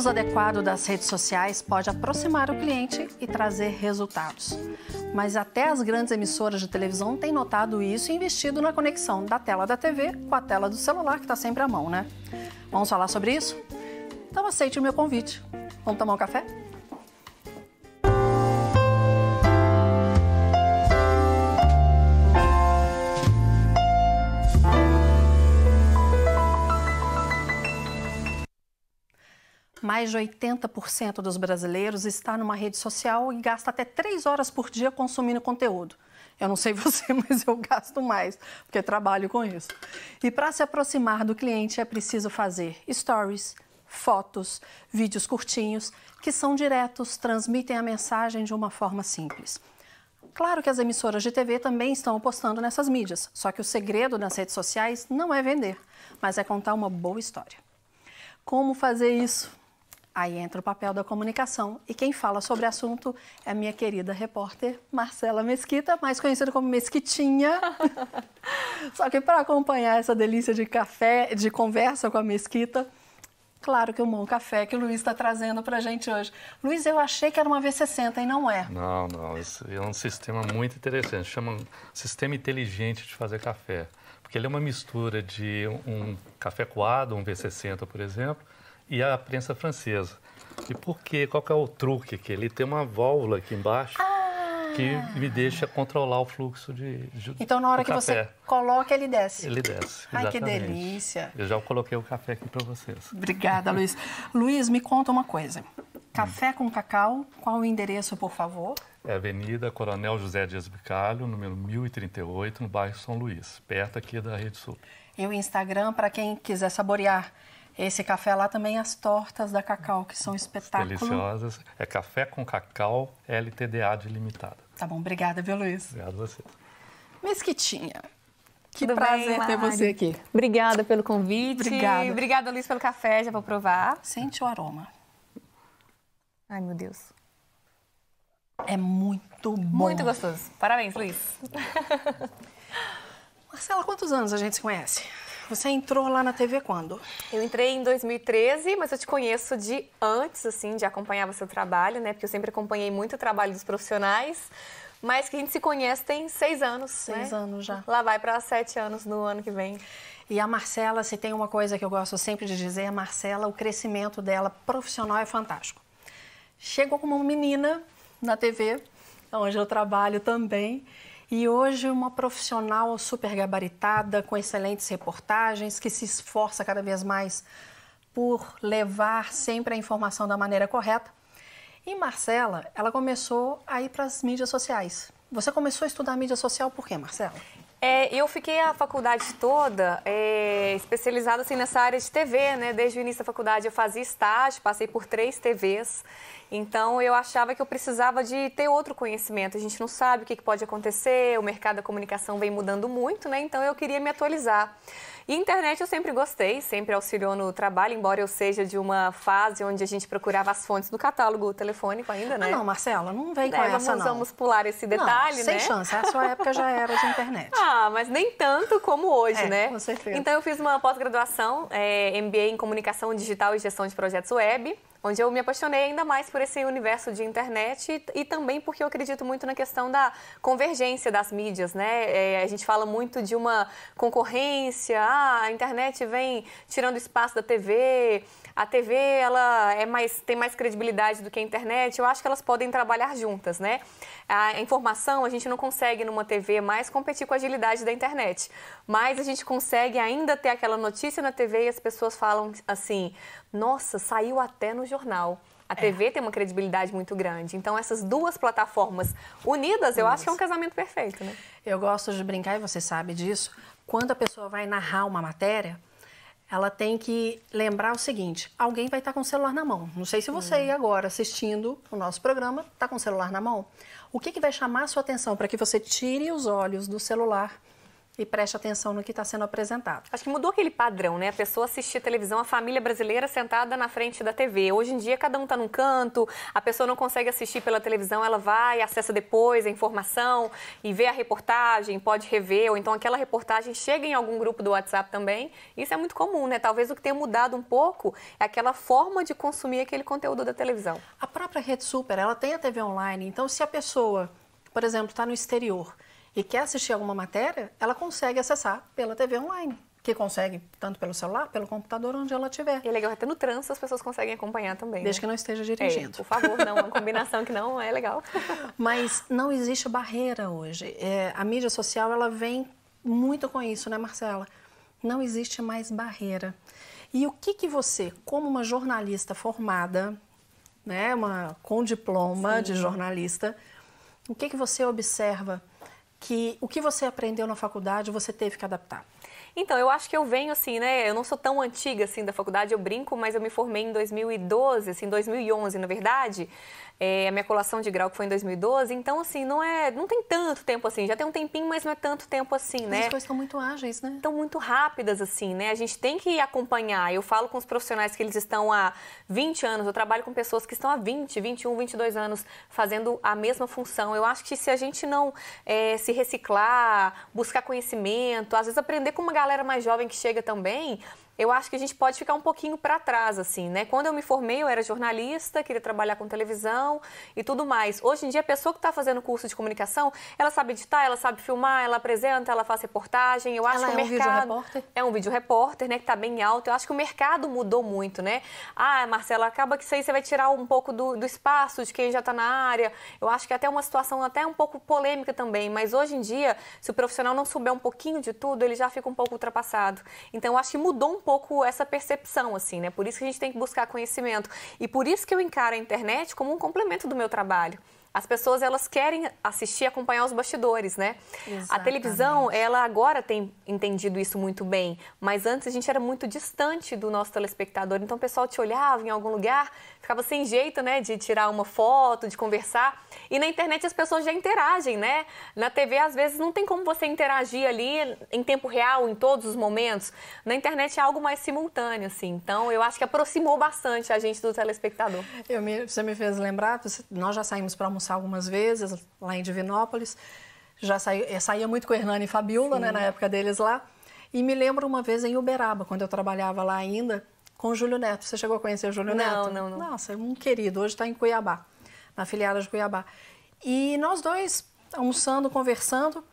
uso adequado das redes sociais pode aproximar o cliente e trazer resultados. Mas até as grandes emissoras de televisão têm notado isso e investido na conexão da tela da TV com a tela do celular, que está sempre à mão, né? Vamos falar sobre isso? Então aceite o meu convite. Vamos tomar um café? Mais de 80% dos brasileiros está numa rede social e gasta até 3 horas por dia consumindo conteúdo. Eu não sei você, mas eu gasto mais, porque trabalho com isso. E para se aproximar do cliente é preciso fazer stories, fotos, vídeos curtinhos, que são diretos, transmitem a mensagem de uma forma simples. Claro que as emissoras de TV também estão apostando nessas mídias, só que o segredo nas redes sociais não é vender, mas é contar uma boa história. Como fazer isso? Aí entra o papel da comunicação. E quem fala sobre o assunto é a minha querida repórter Marcela Mesquita, mais conhecida como Mesquitinha. Só que para acompanhar essa delícia de café, de conversa com a Mesquita, claro que o bom café que o Luiz está trazendo para a gente hoje. Luiz, eu achei que era uma V60 e não é. Não, não. Isso é um sistema muito interessante. Chama sistema inteligente de fazer café. Porque ele é uma mistura de um café coado, um V60, por exemplo, e a prensa francesa. E por quê? Qual que é o truque? Que ele tem uma válvula aqui embaixo ah. que me deixa controlar o fluxo de, de Então, na hora que café. você coloca, ele desce. Ele desce. Ai, exatamente. que delícia. Eu já coloquei o café aqui para vocês. Obrigada, Luiz. Luiz, me conta uma coisa. Café com cacau, qual o endereço, por favor? É Avenida Coronel José Dias Bicalho, número 1038, no bairro São Luís, perto aqui da Rede Sul. E o Instagram, para quem quiser saborear esse café lá também, as tortas da Cacau, que são espetáculo. Deliciosas. É café com cacau LTDA de limitada. Tá bom, obrigada, viu, Luiz? Obrigado a você. Mesquitinha. Que Tudo prazer bem, ter você aqui. Obrigada pelo convite. Obrigada. Obrigada, Luiz, pelo café. Já vou provar. Sente o aroma. Ai, meu Deus. É muito bom. Muito gostoso. Parabéns, Luiz. Marcela, quantos anos a gente se conhece? Você entrou lá na TV quando? Eu entrei em 2013, mas eu te conheço de antes, assim, de acompanhar o seu trabalho, né? Porque eu sempre acompanhei muito o trabalho dos profissionais. Mas que a gente se conhece tem seis anos, Seis né? anos já. Lá vai para sete anos no ano que vem. E a Marcela, se tem uma coisa que eu gosto sempre de dizer, a Marcela, o crescimento dela profissional é fantástico. Chegou como uma menina na TV, onde eu trabalho também, e hoje uma profissional super gabaritada, com excelentes reportagens, que se esforça cada vez mais por levar sempre a informação da maneira correta. E Marcela, ela começou a ir para as mídias sociais. Você começou a estudar mídia social por quê, Marcela? É, eu fiquei a faculdade toda é, especializada assim, nessa área de TV, né? Desde o início da faculdade eu fazia estágio, passei por três TVs. Então eu achava que eu precisava de ter outro conhecimento. A gente não sabe o que pode acontecer, o mercado da comunicação vem mudando muito, né? Então eu queria me atualizar. E internet eu sempre gostei, sempre auxiliou no trabalho, embora eu seja de uma fase onde a gente procurava as fontes no catálogo telefônico ainda, né? Ah, não, Marcela, não vem com É, essa, vamos, não. vamos pular esse detalhe, não, né? Sem chance, a sua época já era de internet. Ah, mas nem tanto como hoje, É, né? com certeza. Então eu fiz uma pós-graduação, é, MBA em Comunicação Digital e Gestão de Projetos Web, onde eu me apaixonei ainda mais por esse universo de internet e, e também porque eu acredito muito na questão da convergência das mídias, né? É, a gente fala muito de uma concorrência, ah, a internet vem tirando espaço da TV, a TV ela é mais, tem mais credibilidade do que a internet. Eu acho que elas podem trabalhar juntas, né? A informação a gente não consegue numa TV mais competir com a agilidade da internet, mas a gente consegue ainda ter aquela notícia na TV e as pessoas falam assim: nossa, saiu até no jornal. A TV tem uma credibilidade muito grande. Então, essas duas plataformas unidas, eu acho que é um casamento perfeito, né? Eu gosto de brincar, e você sabe disso, quando a pessoa vai narrar uma matéria, ela tem que lembrar o seguinte: alguém vai estar com o celular na mão. Não sei se você aí agora assistindo o nosso programa está com o celular na mão. O que, que vai chamar a sua atenção para que você tire os olhos do celular e preste atenção no que está sendo apresentado. Acho que mudou aquele padrão, né? A pessoa assistir televisão, a família brasileira sentada na frente da TV. Hoje em dia, cada um está num canto, a pessoa não consegue assistir pela televisão, ela vai, acessa depois a informação e vê a reportagem, pode rever, ou então aquela reportagem chega em algum grupo do WhatsApp também. Isso é muito comum, né? Talvez o que tenha mudado um pouco é aquela forma de consumir aquele conteúdo da televisão. A própria Rede Super, ela tem a TV online, então se a pessoa, por exemplo, está no exterior e quer assistir alguma matéria, ela consegue acessar pela TV online. Que consegue tanto pelo celular, pelo computador, onde ela estiver. E é legal, até no trânsito as pessoas conseguem acompanhar também. Desde né? que não esteja dirigindo. É, por favor, não, uma combinação que não é legal. Mas não existe barreira hoje. É, a mídia social, ela vem muito com isso, né, Marcela? Não existe mais barreira. E o que, que você, como uma jornalista formada, né, uma, com diploma Sim. de jornalista, o que, que você observa que o que você aprendeu na faculdade você teve que adaptar? Então, eu acho que eu venho assim, né? Eu não sou tão antiga assim da faculdade, eu brinco, mas eu me formei em 2012, assim, 2011, na verdade é, a minha colação de grau que foi em 2012. Então, assim, não é, não tem tanto tempo assim. Já tem um tempinho, mas não é tanto tempo assim, né? As coisas estão muito ágeis, né? Estão muito rápidas, assim, né? A gente tem que acompanhar. Eu falo com os profissionais que eles estão há 20 anos. Eu trabalho com pessoas que estão há 20, 21, 22 anos fazendo a mesma função. Eu acho que se a gente não é, se reciclar, buscar conhecimento, às vezes aprender com uma galera mais jovem que chega também, eu acho que a gente pode ficar um pouquinho para trás, assim, né? Quando eu me formei, eu era jornalista, queria trabalhar com televisão e tudo mais. Hoje em dia, a pessoa que está fazendo curso de comunicação, ela sabe editar, ela sabe filmar, ela apresenta, ela faz reportagem. Eu acho ela que é o mercado. Um vídeo repórter? É um vídeo repórter, né? Que está bem alto. Eu acho que o mercado mudou muito, né? Ah, Marcela, acaba que isso aí você vai tirar um pouco do, do espaço de quem já está na área. Eu acho que é até uma situação até um pouco polêmica também. Mas hoje em dia, se o profissional não souber um pouquinho de tudo, ele já fica um pouco ultrapassado. Então, eu acho que mudou um pouco essa percepção, assim, né? Por isso que a gente tem que buscar conhecimento. E por isso que eu encaro a internet como um complemento do meu trabalho. As pessoas elas querem assistir, acompanhar os bastidores, né? Exatamente. A televisão, ela agora tem entendido isso muito bem, mas antes a gente era muito distante do nosso telespectador. Então o pessoal te olhava em algum lugar, ficava sem jeito, né, de tirar uma foto, de conversar. E na internet as pessoas já interagem, né? Na TV às vezes não tem como você interagir ali em tempo real, em todos os momentos. Na internet é algo mais simultâneo, assim. Então eu acho que aproximou bastante a gente do telespectador. Eu me, você me fez lembrar, nós já saímos para almoçar algumas vezes lá em Divinópolis. Já saí, eh, saía muito com a Hernani e Fabiola, né, na época deles lá. E me lembro uma vez em Uberaba, quando eu trabalhava lá ainda, com o Júlio Neto. Você chegou a conhecer o Júlio não, Neto? Não, não, Nossa, é um querido. Hoje está em Cuiabá, na filiada de Cuiabá. E nós dois almoçando, conversando,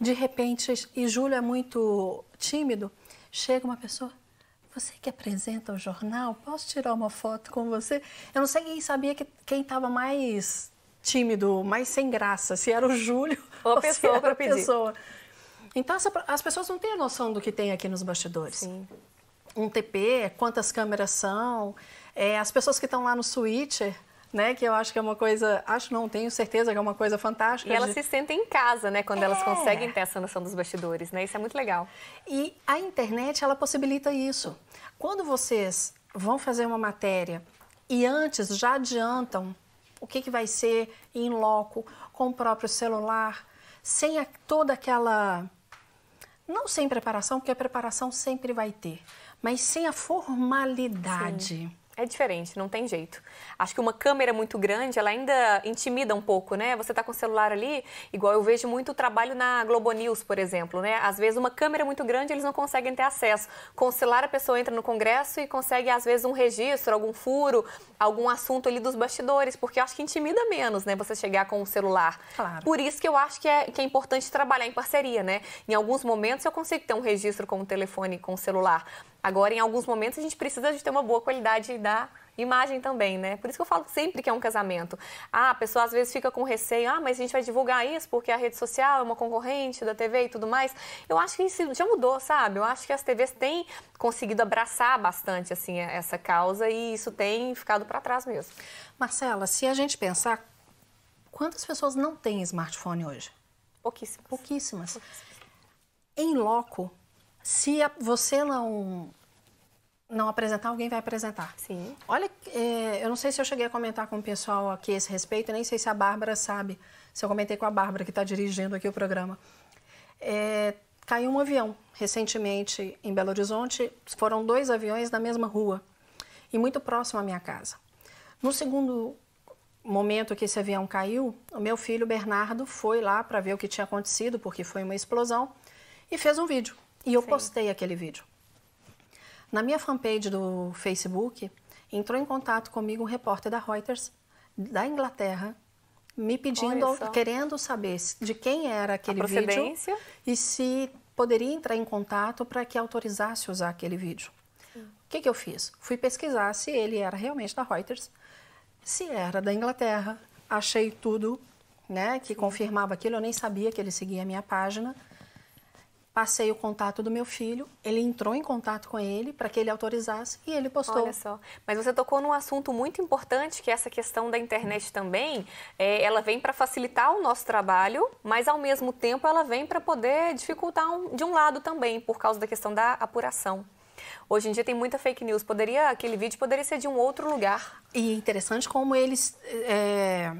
de repente, e Júlio é muito tímido, chega uma pessoa, você que apresenta o jornal, posso tirar uma foto com você? Eu não sei quem sabia que quem estava mais tímido, mais sem graça, se era o Júlio ou a pessoa para pedir. Pessoa. Então essa, as pessoas não têm a noção do que tem aqui nos bastidores. Sim. Um TP, quantas câmeras são, é, as pessoas que estão lá no switcher, né? Que eu acho que é uma coisa, acho não, tenho certeza que é uma coisa fantástica. E elas de... se sentem em casa, né? Quando é. elas conseguem ter essa noção dos bastidores, né? Isso é muito legal. E a internet, ela possibilita isso. Quando vocês vão fazer uma matéria e antes já adiantam o que, que vai ser em loco, com o próprio celular, sem a, toda aquela. Não sem preparação, porque a preparação sempre vai ter, mas sem a formalidade. Sim. É diferente, não tem jeito. Acho que uma câmera muito grande, ela ainda intimida um pouco, né? Você tá com o celular ali, igual eu vejo muito trabalho na Globo News, por exemplo, né? Às vezes uma câmera muito grande, eles não conseguem ter acesso. Com o celular a pessoa entra no congresso e consegue às vezes um registro, algum furo, algum assunto ali dos bastidores, porque eu acho que intimida menos, né? Você chegar com o celular. Claro. Por isso que eu acho que é, que é importante trabalhar em parceria, né? Em alguns momentos eu consigo ter um registro com o telefone, com o celular. Agora, em alguns momentos, a gente precisa de ter uma boa qualidade da imagem também, né? Por isso que eu falo sempre que é um casamento. Ah, a pessoa às vezes fica com receio, ah, mas a gente vai divulgar isso porque a rede social é uma concorrente da TV e tudo mais. Eu acho que isso já mudou, sabe? Eu acho que as TVs têm conseguido abraçar bastante, assim, essa causa e isso tem ficado para trás mesmo. Marcela, se a gente pensar, quantas pessoas não têm smartphone hoje? Pouquíssimas. Pouquíssimas. Em loco, se você não não apresentar, alguém vai apresentar. Sim. Olha, é, eu não sei se eu cheguei a comentar com o pessoal aqui a esse respeito, nem sei se a Bárbara sabe, se eu comentei com a Bárbara que está dirigindo aqui o programa. É, caiu um avião recentemente em Belo Horizonte. Foram dois aviões na mesma rua e muito próximo à minha casa. No segundo momento que esse avião caiu, o meu filho Bernardo foi lá para ver o que tinha acontecido, porque foi uma explosão, e fez um vídeo. E eu Sim. postei aquele vídeo. Na minha fanpage do Facebook, entrou em contato comigo um repórter da Reuters, da Inglaterra, me pedindo, querendo saber de quem era aquele vídeo e se poderia entrar em contato para que autorizasse usar aquele vídeo. O que, que eu fiz? Fui pesquisar se ele era realmente da Reuters, se era da Inglaterra. Achei tudo né, que confirmava aquilo. Eu nem sabia que ele seguia a minha página. Passei o contato do meu filho, ele entrou em contato com ele para que ele autorizasse e ele postou. Olha só, mas você tocou num assunto muito importante que é essa questão da internet também, é, ela vem para facilitar o nosso trabalho, mas ao mesmo tempo ela vem para poder dificultar um, de um lado também, por causa da questão da apuração. Hoje em dia tem muita fake news. Poderia aquele vídeo poderia ser de um outro lugar. E é interessante como eles é,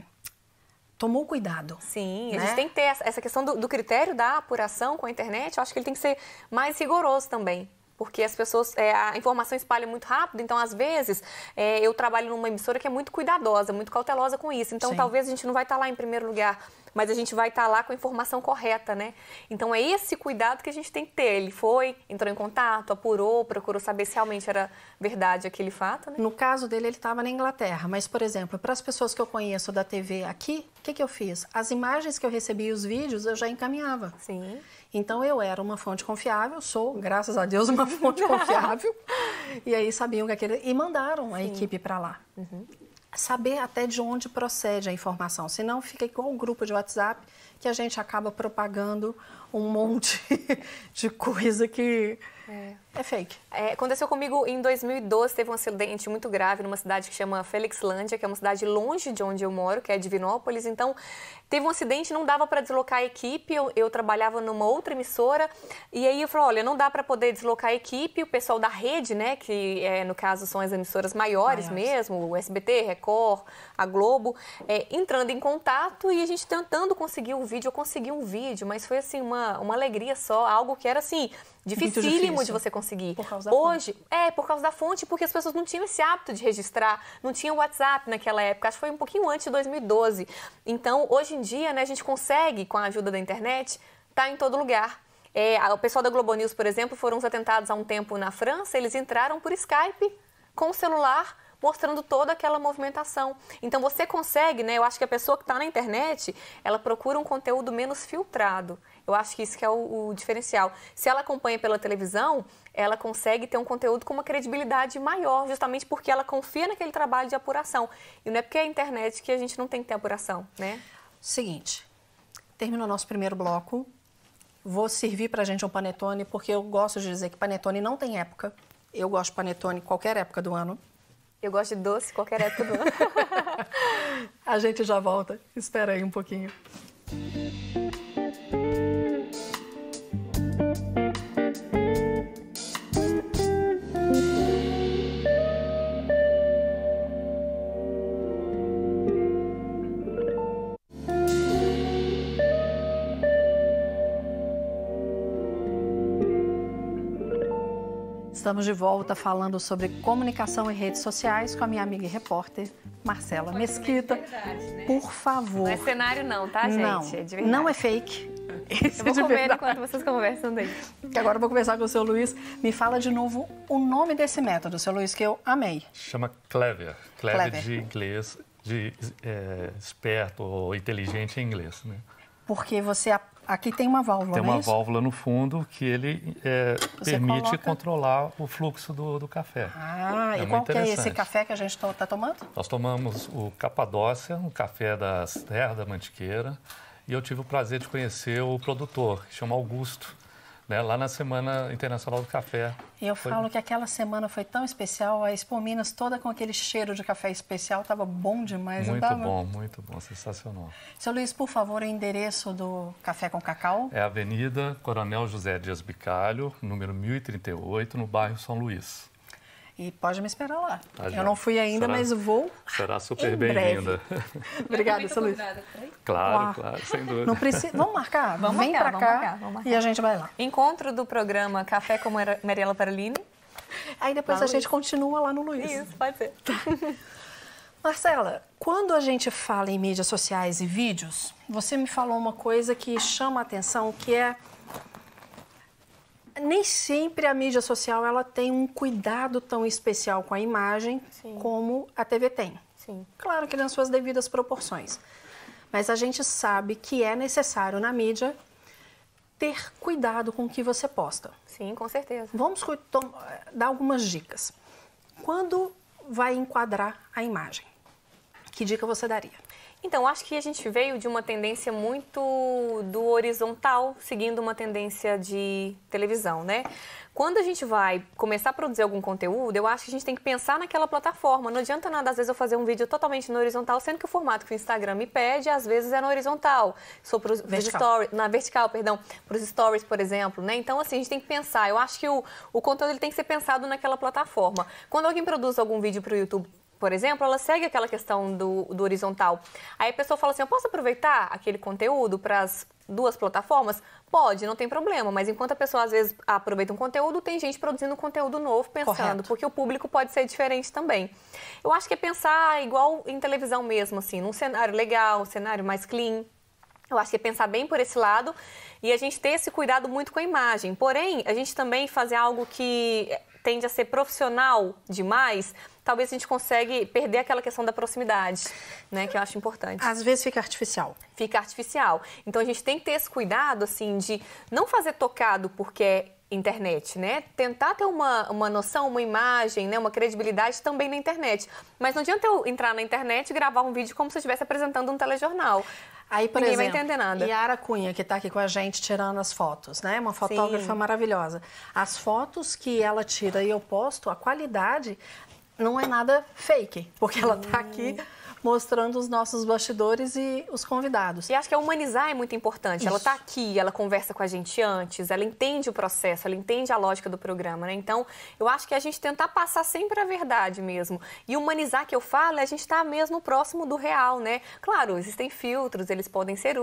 tomou cuidado. Sim, né? a gente tem que ter essa questão do, do critério da apuração com a internet. Eu acho que ele tem que ser mais rigoroso também porque as pessoas, é, a informação espalha muito rápido, então às vezes é, eu trabalho numa emissora que é muito cuidadosa, muito cautelosa com isso, então Sim. talvez a gente não vai estar lá em primeiro lugar mas a gente vai estar lá com a informação correta, né? Então é esse cuidado que a gente tem que ter. Ele foi, entrou em contato, apurou, procurou saber se realmente era verdade aquele fato, né? No caso dele, ele estava na Inglaterra, mas, por exemplo, para as pessoas que eu conheço da TV aqui, o que, que eu fiz? As imagens que eu recebi, os vídeos, eu já encaminhava. Sim. Então eu era uma fonte confiável, sou, graças a Deus, uma fonte confiável. e aí sabiam que aquele. E mandaram a Sim. equipe para lá. Uhum saber até de onde procede a informação, senão fica igual um grupo de WhatsApp que a gente acaba propagando um monte de coisa que é, é fake. É, aconteceu comigo em 2012, teve um acidente muito grave numa cidade que chama Felixlândia, que é uma cidade longe de onde eu moro, que é Divinópolis. Então, teve um acidente, não dava para deslocar a equipe, eu, eu, trabalhava numa outra emissora, e aí eu falei, olha, não dá para poder deslocar a equipe, o pessoal da rede, né, que é, no caso são as emissoras maiores, maiores. mesmo, o SBT, Record, a Globo, é, entrando em contato e a gente tentando conseguir o vídeo, eu consegui um vídeo, mas foi assim, uma, uma alegria só, algo que era assim, dificílimo de você conseguir. Por causa da Hoje, fonte. é, por causa da fonte, porque as pessoas não tinham esse hábito de registrar, não tinha WhatsApp naquela época, acho que foi um pouquinho antes de 2012. Então, hoje em dia, né, a gente consegue, com a ajuda da internet, estar tá em todo lugar. É, o pessoal da Globo News, por exemplo, foram uns atentados há um tempo na França, eles entraram por Skype com o celular mostrando toda aquela movimentação. Então você consegue, né? Eu acho que a pessoa que está na internet, ela procura um conteúdo menos filtrado. Eu acho que isso que é o, o, diferencial. Se ela acompanha pela televisão, ela consegue ter um conteúdo com uma credibilidade maior, justamente porque ela confia naquele trabalho de apuração. E não é porque é a internet que a gente não tem que ter apuração, né? Seguinte, terminou nosso primeiro bloco. Vou servir para a gente um panetone, porque eu gosto de dizer que panetone não tem época. Eu gosto de panetone qualquer época do ano. Eu gosto de doce qualquer época do ano. a gente já volta. Espera aí um pouquinho. Estamos de volta falando sobre comunicação em redes sociais com a minha amiga e repórter Marcela Mesquita. Verdade, né? Por favor. Não é cenário não, tá, gente? Não, é não é fake. Esse eu vou comer verdade. enquanto vocês conversam daí. Que agora eu vou conversar com o seu Luiz. Me fala de novo o nome desse método, seu Luiz, que eu amei. Chama Clever. Clever, Clever. de inglês, de é, esperto ou inteligente em inglês, né? Porque você Aqui tem uma válvula, Tem uma é válvula no fundo que ele é, permite coloca... controlar o fluxo do, do café. Ah, é e qual que é esse café que a gente está tomando? Nós tomamos o Capadócia, um café das terras da Mantiqueira, e eu tive o prazer de conhecer o produtor, que chama Augusto né, lá na Semana Internacional do Café. E eu foi... falo que aquela semana foi tão especial, a Expo Minas toda com aquele cheiro de café especial, estava bom demais. Muito tava... bom, muito bom, sensacional. Seu Luiz, por favor, o endereço do Café com Cacau? É a Avenida Coronel José Dias Bicalho, número 1038, no bairro São Luís. E pode me esperar lá. Tá eu já. não fui ainda, Será- mas vou. Será super em breve. bem-vinda. Obrigada, seu Luiz. Claro, Uau. claro, sem dúvida. Não precisa. Vamos marcar? Vamos Vem marcar, pra vamos cá marcar, vamos marcar. e a gente vai lá. Encontro do programa Café com Mar- Mariela Parolini. Aí depois Lá a no gente Luiz. continua lá no Luiz. Isso, pode ser. Marcela, quando a gente fala em mídias sociais e vídeos, você me falou uma coisa que chama a atenção, que é nem sempre a mídia social ela tem um cuidado tão especial com a imagem Sim. como a TV tem. Sim. Claro que nas suas devidas proporções. Mas a gente sabe que é necessário na mídia ter cuidado com o que você posta. Sim, com certeza. Vamos tom- dar algumas dicas. Quando vai enquadrar a imagem? Que dica você daria? Então, acho que a gente veio de uma tendência muito do horizontal, seguindo uma tendência de televisão, né? Quando a gente vai começar a produzir algum conteúdo, eu acho que a gente tem que pensar naquela plataforma. Não adianta nada, às vezes, eu fazer um vídeo totalmente no horizontal, sendo que o formato que o Instagram me pede, às vezes, é no horizontal. Sou pros, Vertical. stories, na vertical, perdão, para os stories, por exemplo, né? Então, assim, a gente tem que pensar. Eu acho que o, o conteúdo ele tem que ser pensado naquela plataforma. Quando alguém produz algum vídeo para o YouTube, por exemplo, ela segue aquela questão do, do horizontal. Aí a pessoa fala assim: eu posso aproveitar aquele conteúdo para as duas plataformas? Pode, não tem problema. Mas enquanto a pessoa às vezes aproveita um conteúdo, tem gente produzindo conteúdo novo pensando, Correto. porque o público pode ser diferente também. Eu acho que é pensar igual em televisão mesmo, assim, num cenário legal, um cenário mais clean. Eu acho que é pensar bem por esse lado e a gente ter esse cuidado muito com a imagem. Porém, a gente também fazer algo que tende a ser profissional demais, talvez a gente consegue perder aquela questão da proximidade, né, que eu acho importante. Às vezes fica artificial. Fica artificial. Então a gente tem que ter esse cuidado assim de não fazer tocado porque é internet, né? Tentar ter uma, uma noção, uma imagem, né? uma credibilidade também na internet. Mas não adianta eu entrar na internet e gravar um vídeo como se eu estivesse apresentando um telejornal. Aí, por Ninguém vai exemplo, entender nada. Yara Cunha, que está aqui com a gente tirando as fotos, né? Uma fotógrafa Sim. maravilhosa. As fotos que ela tira e eu posto, a qualidade não é nada fake, porque ela está aqui mostrando os nossos bastidores e os convidados. E acho que a humanizar é muito importante. Ela Isso. está aqui, ela conversa com a gente antes, ela entende o processo, ela entende a lógica do programa, né? Então, eu acho que a gente tentar passar sempre a verdade mesmo. E humanizar que eu falo é a gente estar mesmo próximo do real, né? Claro, existem filtros, eles podem ser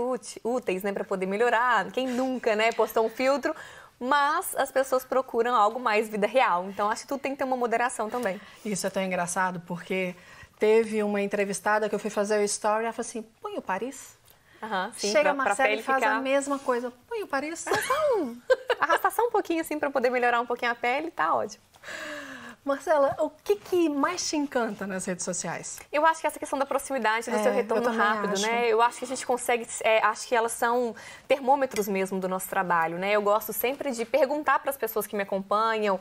úteis, né, para poder melhorar. Quem nunca, né, postou um filtro, mas as pessoas procuram algo mais vida real. Então, acho que tudo tem que ter uma moderação também. Isso é tão engraçado, porque teve uma entrevistada que eu fui fazer o story ela falou assim: põe o Paris. Aham, sim, Chega pra- pele e faz ficar- a mesma coisa. Põe o Paris. Arrastar só um pouquinho assim para poder melhorar um pouquinho a pele, tá ótimo. Marcela, o que, que mais te encanta nas redes sociais? Eu acho que essa questão da proximidade, do É, seu eu retorno rápido, acho. né? Eu acho que a gente consegue, é, acho que elas são termômetros mesmo do nosso trabalho, né? Eu gosto sempre de perguntar para as pessoas que me acompanham,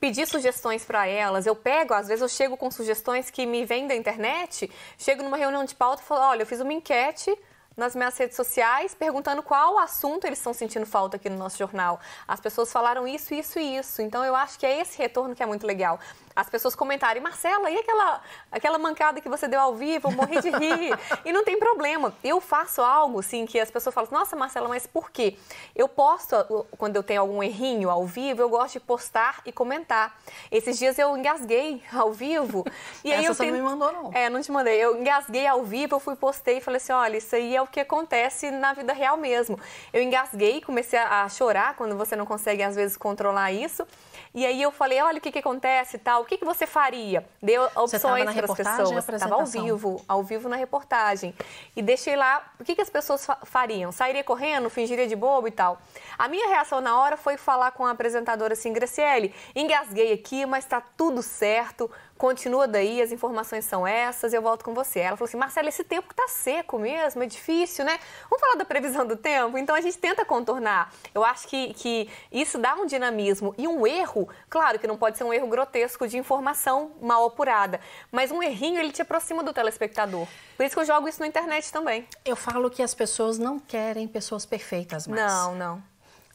pedir sugestões para elas. Eu pego, às vezes eu chego com sugestões que me vêm da internet, chego numa reunião de pauta e falo, olha, eu fiz uma enquete nas minhas redes sociais perguntando qual assunto eles estão sentindo falta aqui no nosso jornal. As pessoas falaram isso, isso e isso. Então eu acho que é esse retorno que é muito legal. As pessoas comentarem, Marcela, e aquela, aquela mancada que você deu ao vivo? Eu morri de rir. e não tem problema. Eu faço algo, assim, que as pessoas falam, nossa, Marcela, mas por quê? Eu posto, quando eu tenho algum errinho ao vivo, eu gosto de postar e comentar. Esses dias eu engasguei ao vivo. E aí Essa eu você não tento- me mandou, não. É, não te mandei. Eu engasguei ao vivo, eu fui postei e falei assim: olha, isso aí é o que acontece na vida real mesmo. Eu engasguei, comecei a chorar quando você não consegue, às vezes, controlar isso. E aí eu falei, olha o que, que acontece e tal, o que, que você faria? Deu opções na para as pessoas. Estava ao vivo, ao vivo na reportagem. E deixei lá, o que, que as pessoas fa- fariam? Sairia correndo, fingiria de bobo e tal. A minha reação na hora foi falar com a apresentadora assim, Graciele, engasguei aqui, mas está tudo certo, continua daí, as informações são essas, eu volto com você. Ela falou assim, Marcela, esse tempo que tá seco mesmo, é difícil, né? Vamos falar da previsão do tempo? Então a gente tenta contornar. Eu acho que, que isso dá um dinamismo e um erro, claro que não pode ser um erro grotesco de informação mal apurada, mas um errinho ele te aproxima do telespectador. Por isso que eu jogo isso na internet também. Eu falo que as pessoas não querem pessoas perfeitas mais. Não, não.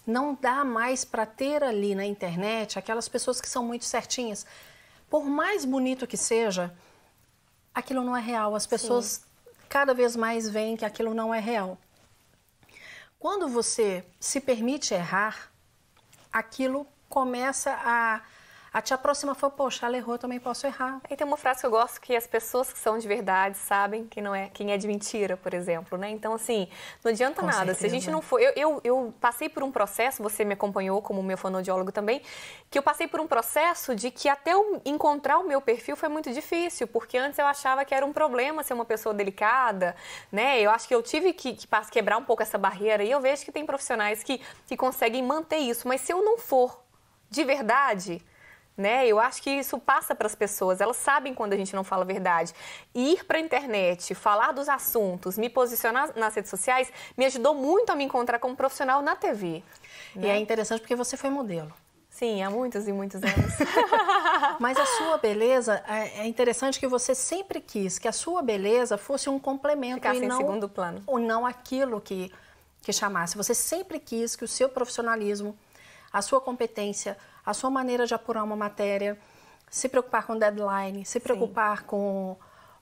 Não dá mais para ter ali na internet aquelas pessoas que são muito certinhas. Por mais bonito que seja, aquilo não é real. As pessoas cada vez mais veem que aquilo não é real. Quando você se permite errar, aquilo começa a, A te aproxima foi, poxa, ela errou, eu também posso errar. E tem uma frase que eu gosto que as pessoas que são de verdade sabem que não é quem é de mentira, por exemplo, né? Então, assim, não adianta Com nada. certeza. Se a gente não for. Eu, eu, eu passei por um processo, você me acompanhou como meu fonoaudiólogo também, que eu passei por um processo de que até eu encontrar o meu perfil foi muito difícil, porque antes eu achava que era um problema ser uma pessoa delicada, né? Eu acho que eu tive que, que quebrar um pouco essa barreira e eu vejo que tem profissionais que, que conseguem manter isso, mas se eu não for de verdade, né? Eu acho que isso passa para as pessoas, elas sabem quando a gente não fala a verdade. Ir para a internet, falar dos assuntos, me posicionar nas redes sociais, me ajudou muito a me encontrar como profissional na TV. E é interessante porque você foi modelo. Sim, há muitos e muitos anos. Mas a sua beleza, é é interessante que você sempre quis que a sua beleza fosse um complemento Ficasse e em não, segundo plano. ou não aquilo que, que chamasse. Você sempre quis que o seu profissionalismo, a sua competência, a sua maneira de apurar uma matéria, se preocupar com deadline, se preocupar com,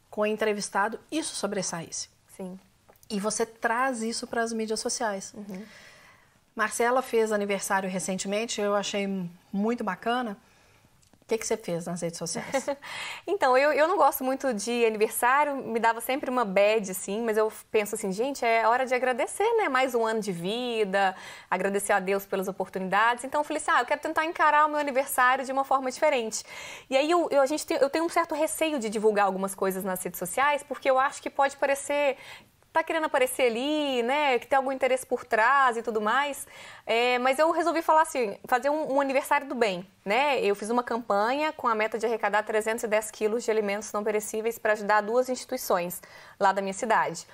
com o entrevistado, isso sobressaísse. Sim. E você traz isso para as mídias sociais. Marcela fez aniversário recentemente, eu achei muito bacana. O que, que você fez nas redes sociais? Então, eu, eu não gosto muito de aniversário, me dava sempre uma bad, assim, mas eu penso assim, gente, é hora de agradecer, né? Mais um ano de vida, agradecer a Deus pelas oportunidades. Então, eu falei assim, ah, eu quero tentar encarar o meu aniversário de uma forma diferente. E aí, eu, eu, a gente tem, eu tenho um certo receio de divulgar algumas coisas nas redes sociais, porque eu acho que pode parecer tá querendo aparecer ali, né, que tem algum interesse por trás e tudo mais. É, mas eu resolvi falar assim, fazer um, um, aniversário do bem, né? Eu fiz uma campanha com a meta de arrecadar 310 quilos de alimentos não perecíveis para ajudar duas instituições lá da minha cidade.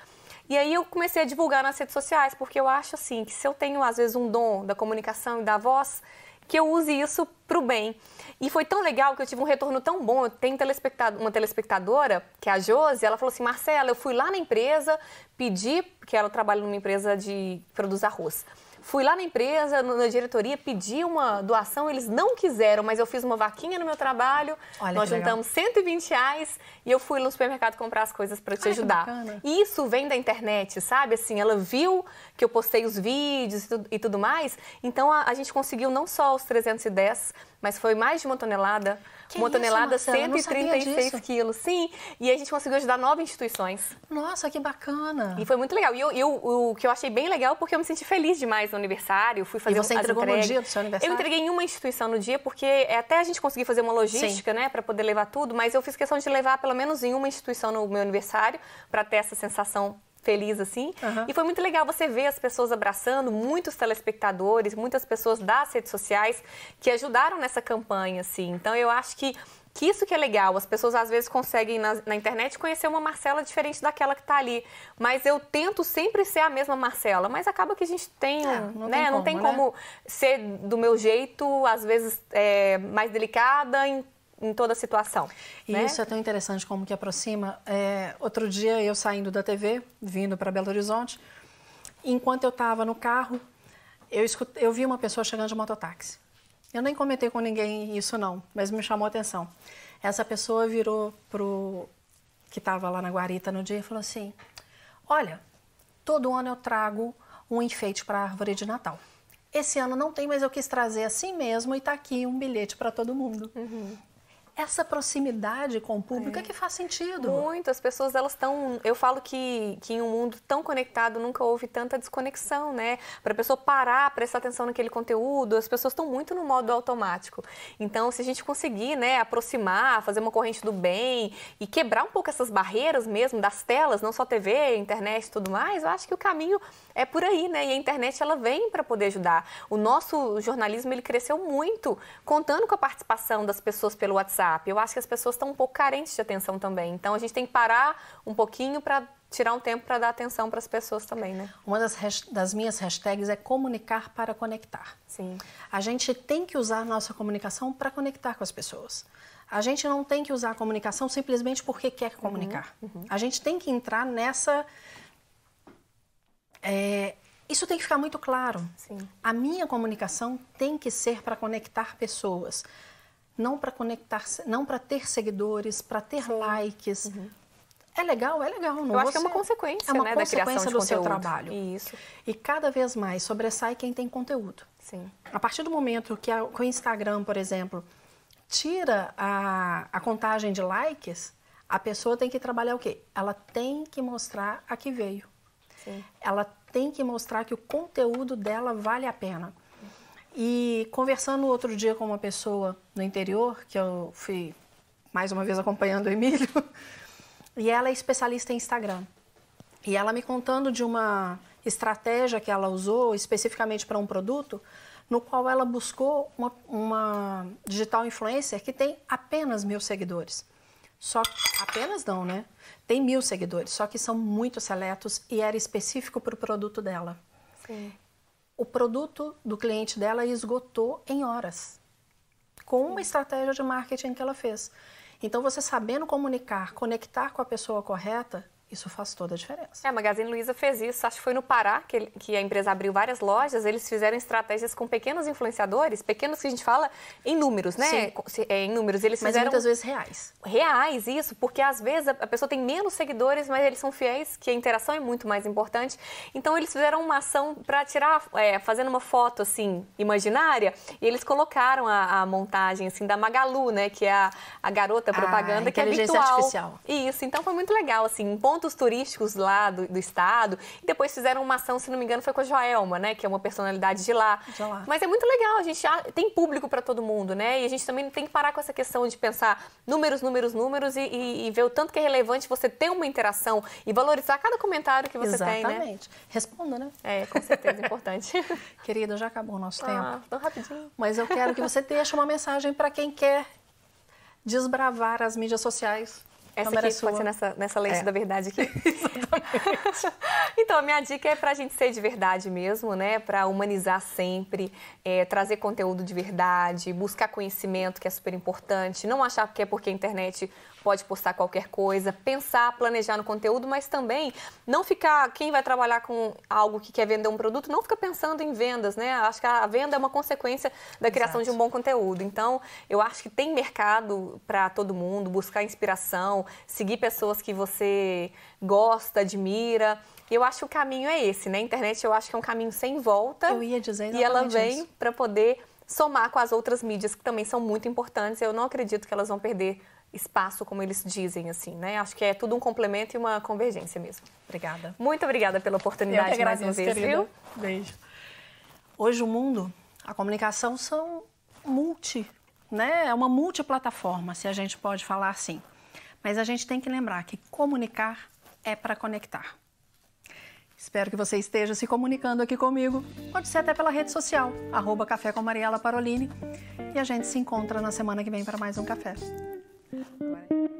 E aí eu comecei a divulgar nas redes sociais, porque eu acho assim que se eu tenho às vezes um dom da comunicação e da voz, que eu use isso para o bem. E foi tão legal que eu tive um retorno tão bom. Telespectador, uma telespectadora, que é a Josi, ela falou assim: Marcela, eu fui lá na empresa, pedi, porque ela trabalha numa empresa de produz arroz. Fui lá na empresa, na diretoria, pedi uma doação, eles não quiseram, mas eu fiz uma vaquinha no meu trabalho, Olha nós que legal. juntamos 120 reais e eu fui no supermercado comprar as coisas para te Ai, ajudar. E isso vem da internet, sabe? Assim, ela viu que eu postei os vídeos e tudo, e tudo mais, então a, a gente conseguiu não só os 310, mas foi mais de uma tonelada. Que uma isso, tonelada, Marcela? Eu não sabia 136 disso. quilos. Sim, e a gente conseguiu ajudar nove instituições. Nossa, que bacana! E foi muito legal. E eu, eu- o que eu achei bem legal, porque eu me senti feliz demais no aniversário. Fui fazer você as entregou no dia do seu aniversário? Eu entreguei em uma instituição no dia, porque é até a gente conseguir fazer uma logística, né, para poder levar tudo, mas eu fiz questão de levar pelo menos em uma instituição no meu aniversário, para ter essa sensação feliz assim. Aham. E foi muito legal você ver as pessoas abraçando, muitos telespectadores, muitas pessoas das redes sociais que ajudaram nessa campanha, assim. Então eu acho que que isso que é legal, as pessoas às vezes conseguem na, na internet conhecer uma Marcela diferente daquela que está ali. Mas eu tento sempre ser a mesma Marcela, mas acaba que a gente tem, É, não né? tem não tem como, né? como ser do meu jeito, às vezes é, mais delicada em, em toda situação. E né? isso é tão interessante como que aproxima. É, outro dia eu saindo da TV, vindo para Belo Horizonte, enquanto eu estava no carro, eu, eu vi uma pessoa chegando de mototáxi. Eu nem comentei com ninguém isso não, mas me chamou a atenção. Essa pessoa virou pro que estava lá na guarita no dia e falou assim: Olha, todo ano eu trago um enfeite para a árvore de Natal. Esse ano não tem, mas eu quis trazer assim mesmo e está aqui um bilhete para todo mundo. Essa proximidade com o público é, que faz sentido. Muito, as pessoas elas estão. Eu falo que, que em um mundo tão conectado nunca houve tanta desconexão, né? Para a pessoa parar, prestar atenção naquele conteúdo, as pessoas estão muito no modo automático. Então, se a gente conseguir, né, aproximar, fazer uma corrente do bem e quebrar um pouco essas barreiras mesmo das telas, não só TV, internet e tudo mais, eu acho que o caminho é por aí, né? E a internet ela vem para poder ajudar. O nosso jornalismo ele cresceu muito, contando com a participação das pessoas pelo WhatsApp. Eu acho que as pessoas estão um pouco carentes de atenção também. Então a gente tem que parar um pouquinho para tirar um tempo para dar atenção para as pessoas também, né? Uma das, das minhas hashtags é comunicar para conectar. Sim. A gente tem que usar nossa comunicação para conectar com as pessoas. A gente não tem que usar a comunicação simplesmente porque quer comunicar. A gente tem que entrar nessa. é, isso tem que ficar muito claro. Sim. A minha comunicação tem que ser para conectar pessoas, não para conectar, não para ter seguidores, para ter likes. É legal, é legal. Não Eu acho que é uma consequência, é uma né, consequência do seu trabalho. Isso. E cada vez mais sobressai quem tem conteúdo. Sim. A partir do momento que, a- que o Instagram, por exemplo, tira a, a contagem de likes, a pessoa tem que trabalhar o quê? Ela tem que mostrar a que veio. Sim. Ela tem que mostrar que o conteúdo dela vale a pena. E conversando outro dia com uma pessoa no interior, que eu fui mais uma vez acompanhando o Emílio, e ela é especialista em Instagram. E ela me contando de uma estratégia que ela usou especificamente para um produto, no qual ela buscou uma, uma digital influencer que tem apenas mil seguidores. Só apenas não, né? Tem mil seguidores, só que são muito seletos e era específico para o produto dela. Sim. O produto do cliente dela esgotou em horas, com uma estratégia de marketing que ela fez. Então, você sabendo comunicar, conectar com a pessoa correta, isso faz toda a diferença. É, a Magazine Luiza fez isso, acho que foi no Pará que, que a empresa abriu várias lojas, eles fizeram estratégias com pequenos influenciadores, pequenos que a gente fala em números, né? Sim. É, em números, eles mas fizeram... muitas vezes reais. Reais, isso, porque às vezes a pessoa tem menos seguidores, mas eles são fiéis, que a interação é muito mais importante. Então eles fizeram uma ação para tirar, é, fazendo uma foto assim, imaginária, e eles colocaram a, a, montagem assim da Magalu, né? Que é a, a garota propaganda, ah, que é virtual. artificial. Isso, então foi muito legal, assim, um ponto pontos turísticos lá do, do, estado. E depois fizeram uma ação, se não me engano, foi com a Joelma, né? Que é uma personalidade de lá. De lá. Mas é muito legal, a gente já tem público para todo mundo, né? E a gente também tem que parar com essa questão de pensar números, números, números e, e, e ver o tanto que é relevante você ter uma interação e valorizar cada comentário que você Exatamente. tem, né? Exatamente. Responda, né? É, com certeza, importante. Querida, já acabou o nosso ah, tempo. Tão rapidinho. Mas eu quero que você deixe uma mensagem para quem quer desbravar as mídias sociais essa aqui pode ser nessa, nessa lente é. da verdade aqui. Exatamente. então, a minha dica é para a gente ser de verdade mesmo, né? Para humanizar sempre, é, trazer conteúdo de verdade, buscar conhecimento, que é super importante. Não achar que é porque a internet pode postar qualquer coisa, pensar, planejar no conteúdo, mas também não ficar, quem vai trabalhar com algo que quer vender um produto, não fica pensando em vendas, né? Acho que a venda é uma consequência da criação Exato. de um bom conteúdo. Então, eu acho que tem mercado para todo mundo, buscar inspiração, seguir pessoas que você gosta, admira. E eu acho que o caminho é esse, né? A internet eu acho que é um caminho sem volta. Eu ia dizer E ela vem para poder somar com as outras mídias que também são muito importantes. Eu não acredito que elas vão perder espaço, como eles dizem, assim, né? Acho que é tudo um complemento e uma convergência mesmo. Obrigada. Muito obrigada pela oportunidade agradeço, mais uma vez, querida. viu? Beijo. Hoje o mundo, a comunicação são multi, né? É uma multiplataforma, se a gente pode falar assim. Mas a gente tem que lembrar que comunicar é para conectar. Espero que você esteja se comunicando aqui comigo. Pode ser até pela rede social, arroba Café com Mariela Parolini. E a gente se encontra na semana que vem para mais um café. Vale.